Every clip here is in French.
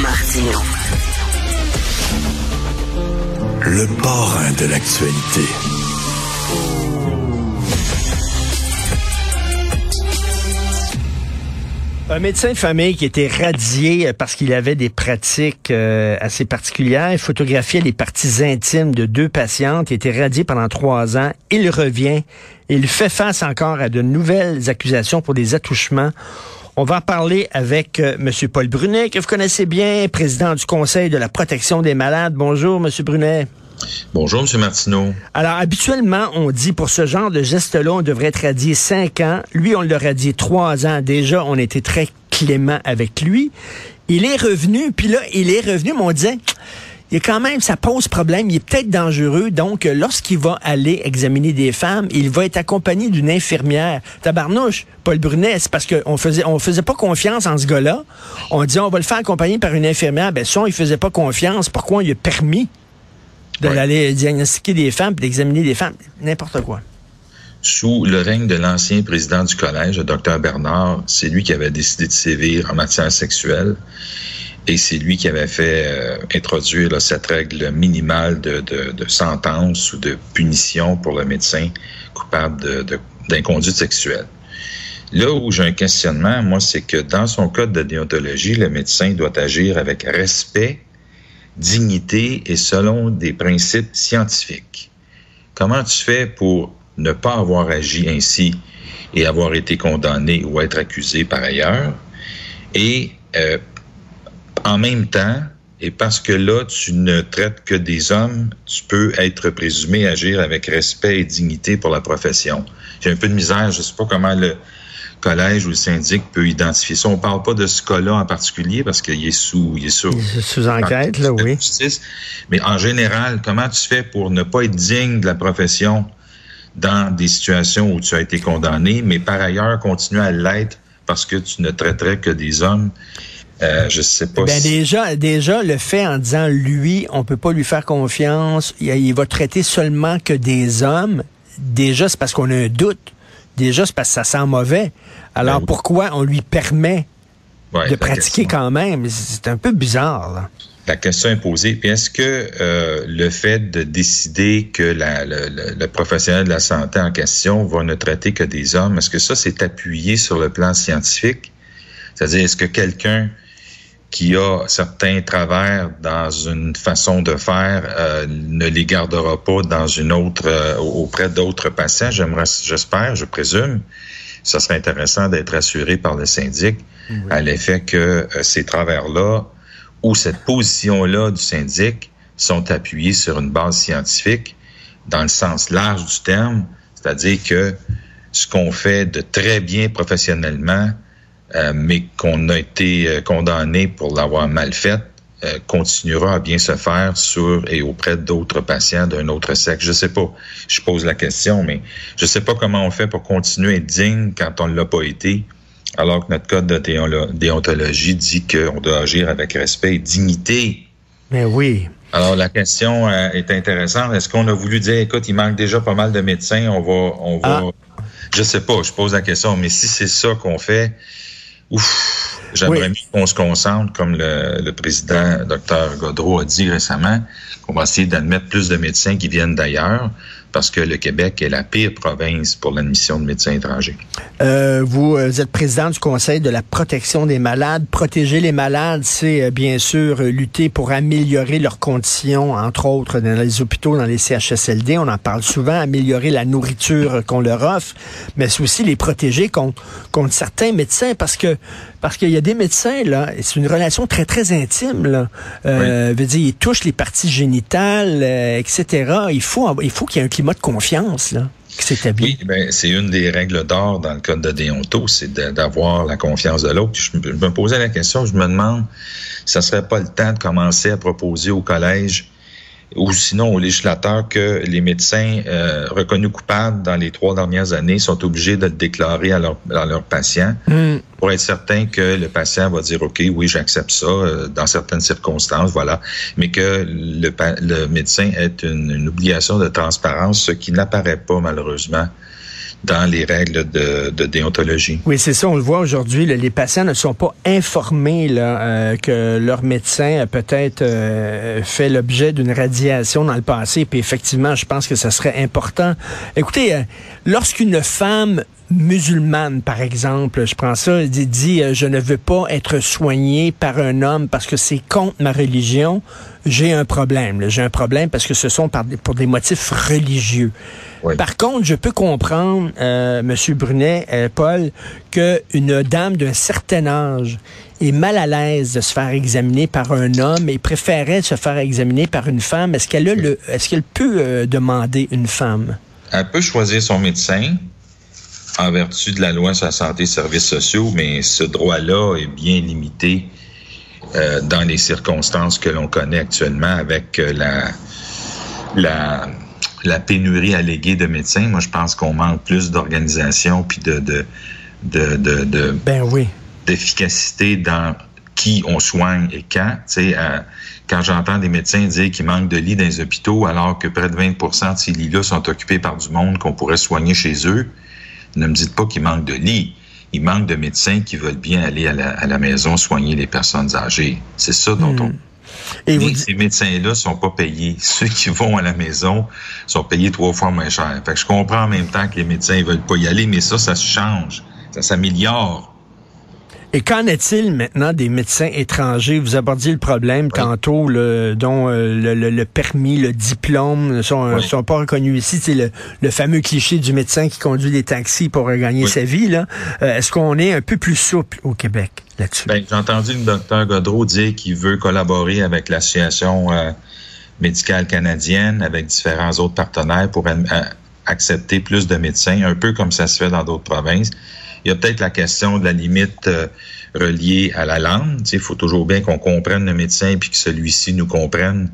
Martino. Le parrain de l'actualité. Un médecin de famille qui était radié parce qu'il avait des pratiques euh, assez particulières, il photographiait les parties intimes de deux patientes, il était radié pendant trois ans, il revient, il fait face encore à de nouvelles accusations pour des attouchements. On va en parler avec euh, M. Paul Brunet, que vous connaissez bien, président du Conseil de la protection des malades. Bonjour, M. Brunet. Bonjour, M. Martineau. Alors, habituellement, on dit pour ce genre de geste-là, on devrait être radié cinq ans. Lui, on l'a radié trois ans. Déjà, on était très clément avec lui. Il est revenu, puis là, il est revenu, mais on disait, il est quand même, ça pose problème, il est peut-être dangereux. Donc, lorsqu'il va aller examiner des femmes, il va être accompagné d'une infirmière. Tabarnouche, Paul Brunet, c'est parce qu'on faisait, on faisait pas confiance en ce gars-là. On dit, on va le faire accompagner par une infirmière. Ben, ça, il faisait pas confiance. Pourquoi on lui a permis? d'aller diagnostiquer des femmes, d'examiner des femmes, n'importe quoi. Sous le règne de l'ancien président du collège, le docteur Bernard, c'est lui qui avait décidé de sévir en matière sexuelle et c'est lui qui avait fait euh, introduire cette règle minimale de, sentence ou de punition pour le médecin coupable d'inconduite sexuelle. Là où j'ai un questionnement, moi, c'est que dans son code de déontologie, le médecin doit agir avec respect dignité et selon des principes scientifiques. Comment tu fais pour ne pas avoir agi ainsi et avoir été condamné ou être accusé par ailleurs? Et euh, en même temps, et parce que là, tu ne traites que des hommes, tu peux être présumé agir avec respect et dignité pour la profession. J'ai un peu de misère, je sais pas comment le, collège ou le syndic peut identifier ça. On parle pas de ce cas-là en particulier parce qu'il est sous, il est sous, sous enquête, là, oui. Mais en général, comment tu fais pour ne pas être digne de la profession dans des situations où tu as été condamné, mais par ailleurs continuer à l'être parce que tu ne traiterais que des hommes? Euh, je sais pas. Ben déjà, déjà le fait en disant lui, on peut pas lui faire confiance, il, il va traiter seulement que des hommes. Déjà, c'est parce qu'on a un doute déjà, c'est parce que ça sent mauvais. Alors, ben pourquoi on lui permet de pratiquer quand même? C'est un peu bizarre. La question est posée. Puis est-ce que euh, le fait de décider que le, professionnel de la santé en question va ne traiter que des hommes, est-ce que ça, c'est appuyé sur le plan scientifique? C'est-à-dire, est-ce que quelqu'un qui a certains travers dans une façon de faire euh, ne les gardera pas dans une autre euh, auprès d'autres patients. J'aimerais, j'espère, je présume. Ça serait intéressant d'être assuré par le syndic à l'effet que euh, ces travers-là ou cette position-là du syndic sont appuyés sur une base scientifique dans le sens large du terme, c'est-à-dire que ce qu'on fait de très bien professionnellement mais qu'on a été euh, condamné pour l'avoir mal fait, euh, continuera à bien se faire sur et auprès d'autres patients d'un autre sexe. Je sais pas. Je pose la question, mais je sais pas comment on fait pour continuer à être digne quand on ne l'a pas été, alors que notre code de déontologie dit qu'on doit agir avec respect et dignité. Mais oui. Alors la question est intéressante. Est-ce qu'on a voulu dire, écoute, il manque déjà pas mal de médecins, on va, on va. Ah. Je sais pas. Je pose la question, mais si c'est ça qu'on fait, ouf, j'aimerais mieux qu'on se concentre, comme le, le président Dr Godreau a dit récemment, qu'on va essayer d'admettre plus de médecins qui viennent d'ailleurs, parce que le Québec est la pire province pour l'admission de médecins étrangers. Euh, vous, euh, êtes président du Conseil de la protection des malades. Protéger les malades, c'est euh, bien sûr lutter pour améliorer leurs conditions, entre autres dans les hôpitaux, dans les CHSLD. On en parle souvent, améliorer la nourriture qu'on leur offre, mais c'est aussi les protéger contre, contre certains médecins, parce que parce qu'il y a des médecins, là, c'est une relation très, très intime, là. Euh, veut dire, ils touchent les parties génitales, etc. Il faut, il faut qu'il y ait un climat de confiance, là. Oui, ben, c'est une des règles d'or dans le code de déonto, c'est d'avoir la confiance de l'autre. Je, me posais la question, je me demande, ça serait pas le temps de commencer à proposer au collège ou sinon aux législateurs que les médecins euh, reconnus coupables dans les trois dernières années sont obligés de le déclarer à leur, à leur patient hmm. pour être certain que le patient va dire OK, oui, j'accepte ça euh, dans certaines circonstances, voilà, mais que le, le médecin ait une, une, obligation de transparence, ce qui n'apparaît pas malheureusement dans les règles de, déontologie. Oui, c'est ça. On le voit aujourd'hui. Les patients ne sont pas informés euh, que leur médecin a peut-être euh, fait l'objet d'une radiation dans le passé. Puis effectivement, je pense que ça serait important. Écoutez, euh, lorsqu'une femme musulmane, par exemple, je prends ça, dit, dit je ne veux pas être soignée par un homme parce que c'est contre ma religion, j'ai un problème. J'ai un problème parce que ce sont pour des motifs religieux. Par contre, je peux comprendre, euh, Monsieur Brunet, euh, Paul, qu'une dame d'un certain âge est mal à l'aise de se faire examiner par un homme et préférait se faire examiner par une femme. Est-ce qu'elle a le, est-ce qu'elle peut euh, demander une femme? Elle peut choisir son médecin en vertu de la loi sur la santé et services sociaux, mais ce droit-là est bien limité euh, dans les circonstances que l'on connaît actuellement avec euh, la, la, la pénurie alléguée de médecins. Moi, je pense qu'on manque plus d'organisation puis de, de, de, de, ben oui. d'efficacité dans qui on soigne et quand. Tu sais, euh, quand j'entends des médecins dire qu'il manque de lits dans les hôpitaux alors que près de 20% de ces lits-là sont occupés par du monde qu'on pourrait soigner chez eux, ne me dites pas qu'il manque de lits il manque de médecins qui veulent bien aller à la, maison soigner les personnes âgées. C'est ça dont on... Et ces médecins-là sont pas payés. Ceux qui vont à la maison sont payés trois fois moins cher. Fait que je comprends en même temps que les médecins ne veulent pas y aller, mais ça, ça se change. Ça s'améliore. Et qu'en est-il maintenant des médecins étrangers? Vous abordiez le problème tantôt, dont euh, le, permis, le diplôme ne sont, sont pas reconnus ici. C'est le, fameux cliché du médecin qui conduit des taxis pour gagner sa vie. Là. Euh, est-ce qu'on est un peu plus souple au Québec là-dessus? Ben, j'ai entendu le docteur Godreau dire qu'il veut collaborer avec l'Association euh, médicale canadienne, avec différents autres partenaires pour accepter plus de médecins, un peu comme ça se fait dans d'autres provinces. Il y a peut-être la question de la limite euh, reliée à la langue. Il faut toujours bien qu'on comprenne le médecin puis que celui-ci nous comprenne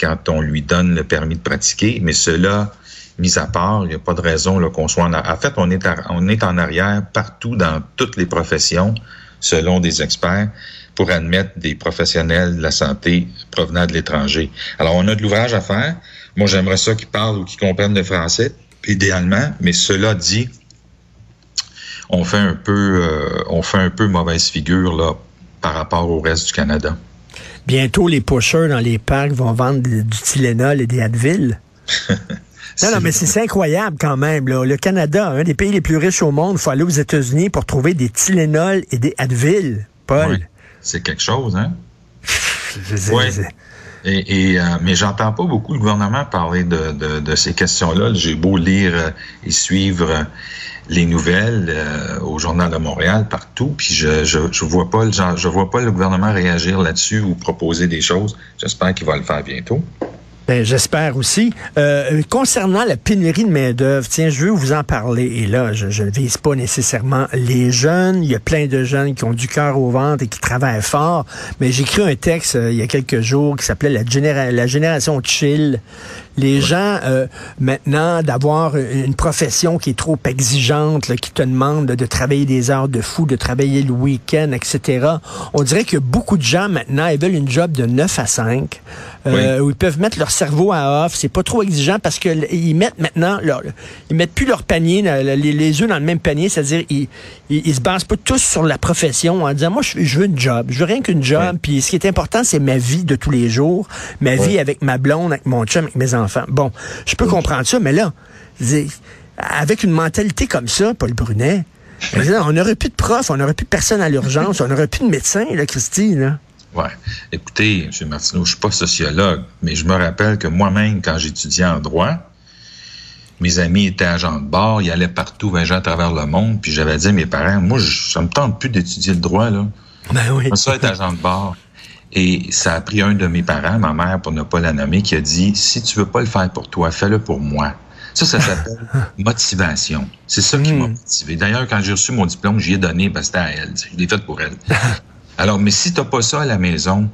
quand on lui donne le permis de pratiquer. Mais cela, mis à part, il n'y a pas de raison qu'on soit en En fait, on est, on est en arrière partout dans toutes les professions, selon des experts, pour admettre des professionnels de la santé provenant de l'étranger. Alors, on a de l'ouvrage à faire. Moi, j'aimerais ça qu'ils parlent ou qu'ils comprennent le français, idéalement, mais cela dit, on fait un peu, euh, on fait un peu mauvaise figure là par rapport au reste du Canada. Bientôt, les pushers dans les parcs vont vendre du Tylenol et des Advil. non, non, mais c'est incroyable quand même. Le Canada, un des pays les plus riches au monde, il faut aller aux États-Unis pour trouver des Tylenol et des Advil. Paul? c'est quelque chose, hein? oui. Et, euh, mais j'entends pas beaucoup le gouvernement parler de, ces questions-là. J'ai beau lire euh, et suivre les nouvelles euh, au journal de Montréal partout, puis je je, vois pas je, je vois pas le gouvernement réagir là-dessus ou proposer des choses. J'espère qu'il va le faire bientôt. Ben, j'espère aussi. Euh, concernant la pénurie de main-d'œuvre, tiens, je veux vous en parler. Et là, je, ne vise pas nécessairement les jeunes. Il y a plein de jeunes qui ont du cœur au ventre et qui travaillent fort. Mais j'ai écrit un texte euh, il y a quelques jours qui s'appelait la, la génération chill. Les gens, euh, maintenant, d'avoir une profession qui est trop exigeante, qui te demande de, travailler des heures de fou, de travailler le week-end, etc. On dirait que beaucoup de gens, maintenant, ils veulent une job de 9 à 5, euh, où ils peuvent mettre leur cerveau à off. C'est pas trop exigeant parce que ils mettent maintenant, leur, ils mettent plus leur panier, les, les œufs dans le même panier, c'est-à-dire ils, ils, se basent pas tous sur la profession en disant, moi, je, veux une job, je veux rien qu'une job, puis ce qui est important, c'est ma vie de tous les jours, ma vie avec ma blonde, avec mon chum, avec mes enfants. Bon, je peux comprendre ça, mais là, avec une mentalité comme ça, Paul Brunet, on n'aurait plus de profs, on n'aurait plus de personne à l'urgence, on n'aurait plus de médecins, là, Christy, là. Ouais. Écoutez, M. Martineau, je suis pas sociologue, mais je me rappelle que moi-même, quand j'étudiais en droit, mes amis étaient agents de bord, ils allaient partout voyager à travers le monde, puis j'avais dit à mes parents, moi, je, ça me tente plus d'étudier le droit, là. Ben oui. ça, être agent de bord. Et ça a pris un de mes parents, ma mère, pour ne pas la nommer, qui a dit, si tu veux pas le faire pour toi, fais-le pour moi. Ça, ça s'appelle motivation. C'est ça qui m'a hmm. motivé. D'ailleurs, quand j'ai reçu mon diplôme, j'y ai donné parce que c'était à elle. Je l'ai fait pour elle. Alors, mais si t'as pas ça à la maison,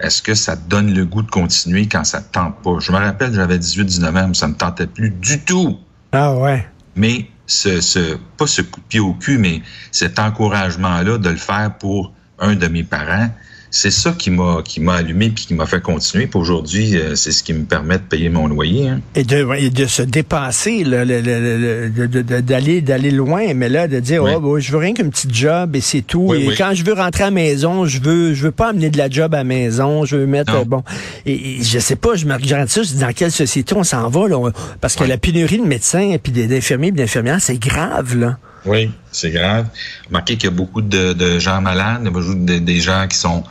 est-ce que ça te donne le goût de continuer quand ça te tente pas? Je me rappelle, j'avais 18, 19 ans, mais ça me tentait plus du tout. Ah ouais. Mais ce, ce, pas ce coup de pied au cul, mais cet encouragement-là de le faire pour un de mes parents c'est ça qui m'a qui m'a allumé puis qui m'a fait continuer. Puis aujourd'hui, euh, c'est ce qui me permet de payer mon loyer. Hein. Et, de, de se dépasser, d'aller d'aller loin, mais là de dire oh, je veux rien qu'un petit job et c'est tout. et quand je veux rentrer à la maison, je veux je veux pas amener de la job à la maison. Je veux mettre bon. Et, je sais pas, je me regarde ça, je dis dans quelle société on s'en va là, parce que la pénurie de médecins et puis d'infirmiers et d'infirmières, c'est grave là. Oui, c'est grave. Remarquez qu'il y a beaucoup de, gens malades, des, des gens qui sont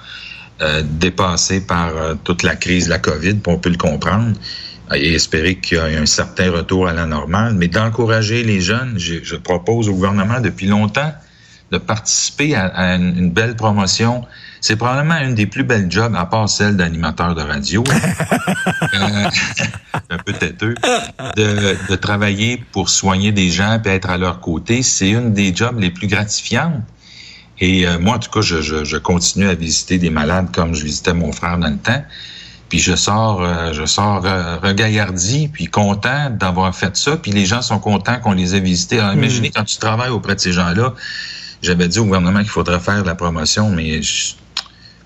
euh, dépassés par euh, toute la crise de la COVID, on peut le comprendre, et espérer qu'il y ait un certain retour à la normale, mais d'encourager les jeunes. Je, propose au gouvernement depuis longtemps de participer à, une, belle promotion. C'est probablement une des plus belles jobs, à part celle d'animateur de radio. euh, un peu têteux. De, de, travailler pour soigner des gens et être à leur côté, c'est une des jobs les plus gratifiantes. Et euh, moi, en tout cas, je, je, je, continue à visiter des malades comme je visitais mon frère dans le temps. Puis je sors, euh, je sors euh, regaillardi, puis content d'avoir fait ça. Puis les gens sont contents qu'on les ait visités. Alors, imaginez hmm. quand tu travailles auprès de ces gens-là. J'avais dit au gouvernement qu'il faudrait faire de la promotion, mais je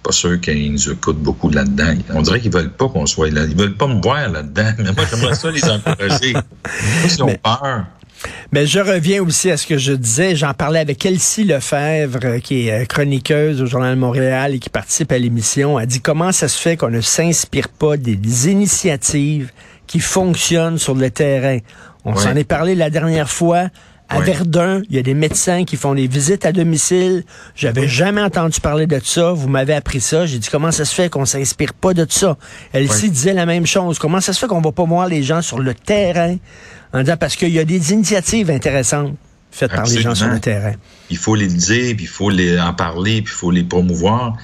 pas sûr qu'ils nous écoutent beaucoup là-dedans. On dirait qu'ils veulent pas qu'on soit là. Ils veulent pas me voir là-dedans. Mais moi, j'aimerais ça les encourager. Ils ont peur. Mais je reviens aussi à ce que je disais. J'en parlais avec Elsie Lefebvre, euh, qui est euh, chroniqueuse au Journal de Montréal et qui participe à l'émission. Elle dit comment ça se fait qu'on ne s'inspire pas des initiatives qui fonctionnent sur le terrain? On s'en est parlé la dernière fois. À Verdun, il y a des médecins qui font des visites à domicile. J'avais jamais entendu parler de ça. Vous m'avez appris ça. J'ai dit comment ça se fait qu'on s'inspire pas de ça? Elsie disait la même chose. Comment ça se fait qu'on va pas voir les gens sur le terrain? En disant parce qu'il y a des initiatives intéressantes faites par les gens sur le terrain. Il faut les dire, puis il faut les en parler, puis il faut les promouvoir.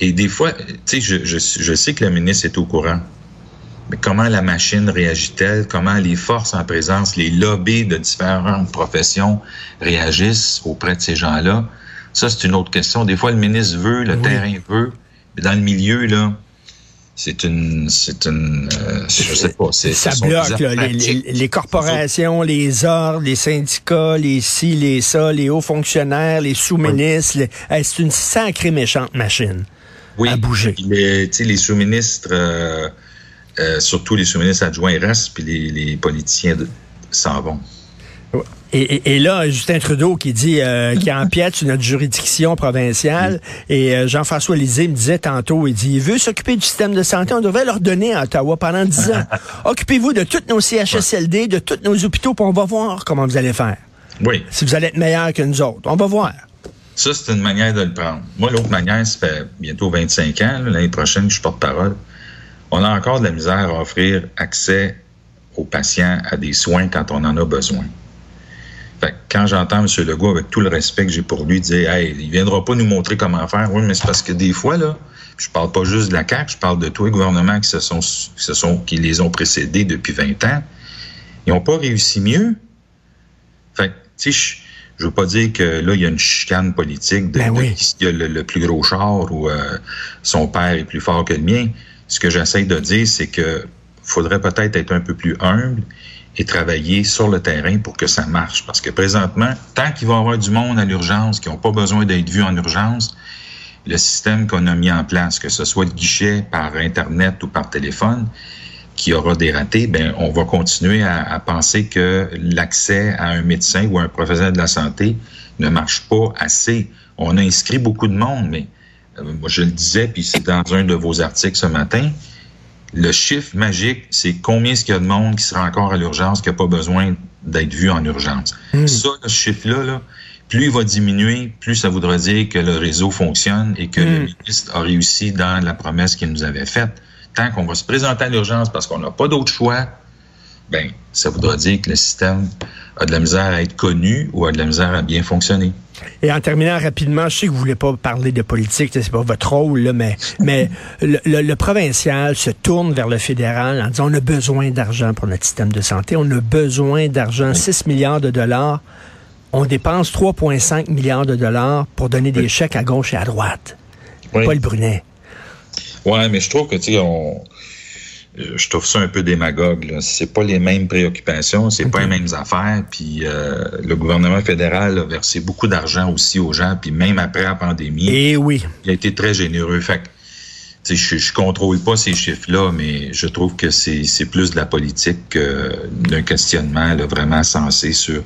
Et des fois, tu sais, je, je, je sais que le ministre est au courant. Mais comment la machine réagit-elle? Comment les forces en présence, les lobbies de différentes professions réagissent auprès de ces gens-là? Ça, c'est une autre question. Des fois, le ministre veut, le terrain veut, mais dans le milieu, là, c'est une, c'est une, euh, je sais pas, c'est ça bloque là, les, les, corporations, les ordres, les syndicats, les ci, les ça, les hauts fonctionnaires, les sous-ministres, c'est une sacrée méchante machine oui. à bouger. Les, les sous-ministres, euh, euh, surtout les sous-ministres adjoints restent, puis les, les politiciens s'en vont. Et, et, là, Justin Trudeau qui dit euh, qui empiète sur notre juridiction provinciale. Et euh, Jean-François Lisée me disait tantôt, il dit, il veut s'occuper du système de santé. On devrait leur donner à Ottawa pendant dix ans. Occupez-vous de tous nos CHSLD, de tous nos hôpitaux, puis on va voir comment vous allez faire. Oui. Si vous allez être meilleur que nous autres. On va voir. Ça, c'est une manière de le prendre. Moi, l'autre manière, ça fait bientôt 25 ans. L'année prochaine, je porte-parole. On a encore de la misère à offrir accès aux patients à des soins quand on en a besoin quand j'entends M. Legault, avec tout le respect que j'ai pour lui, dire Hey, il viendra pas nous montrer comment faire. Oui, mais c'est parce que des fois, là, je parle pas juste de la CAQ, je parle de tous les gouvernements qui se sont, qui se sont, qui les ont précédés depuis 20 ans. Ils n'ont pas réussi mieux. Fait tu sais, je veux pas dire que là, il y a une chicane politique de, ben qui a le, plus gros char ou euh, son père est plus fort que le mien. Ce que j'essaie de dire, c'est que faudrait peut-être être un peu plus humble et travailler sur le terrain pour que ça marche. Parce que présentement, tant qu'il va y avoir du monde à l'urgence qui n'ont pas besoin d'être vus en urgence, le système qu'on a mis en place, que ce soit le guichet par Internet ou par téléphone, qui aura des ratés, ben on va continuer à, penser que l'accès à un médecin ou à un professionnel de la santé ne marche pas assez. On a inscrit beaucoup de monde, mais je le disais, puis c'est dans un de vos articles ce matin, le chiffre magique, c'est combien est-ce qu'il y a de monde qui sera encore à l'urgence, qui n'a pas besoin d'être vu en urgence. Hmm. Ça, ce chiffre-là, plus il va diminuer, plus ça voudra dire que le réseau fonctionne et que le hmm. ministre a réussi dans la promesse qu'il nous avait faite. Tant qu'on va se présenter à l'urgence parce qu'on n'a pas d'autre choix, ben, ça voudra dire que le système a de la misère à être connu ou a de la misère à bien fonctionner. Et en terminant rapidement, je sais que vous voulez pas parler de politique, c'est pas votre rôle, là, mais, mais le, provincial se tourne vers le fédéral en disant on a besoin d'argent pour notre système de santé, on a besoin d'argent, 6 milliards de dollars. On dépense 3,5 milliards de dollars pour donner des chèques à gauche et à droite. Paul Brunet. Ouais, mais je trouve que, tu sais, on je trouve ça un peu démagogue. C'est pas les mêmes préoccupations, c'est pas les mêmes affaires. Puis euh, le gouvernement fédéral a versé beaucoup d'argent aussi aux gens, puis même après la pandémie, Et oui. il a été très généreux. Fait que, je, je contrôle pas ces chiffres-là, mais je trouve que c'est plus de la politique que d'un questionnement là, vraiment sensé sur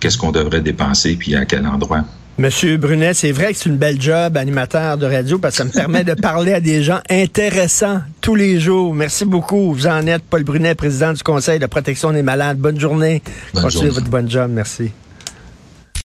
qu'est-ce qu'on devrait dépenser puis à quel endroit. Monsieur Brunet, c'est vrai que c'est une belle job, animateur de radio, parce que ça me permet de parler à des gens intéressants tous les jours. Merci beaucoup. Vous en êtes Paul Brunet, président du Conseil de protection des malades. Bonne journée. Bonne Continuez journée. votre bonne job. Merci.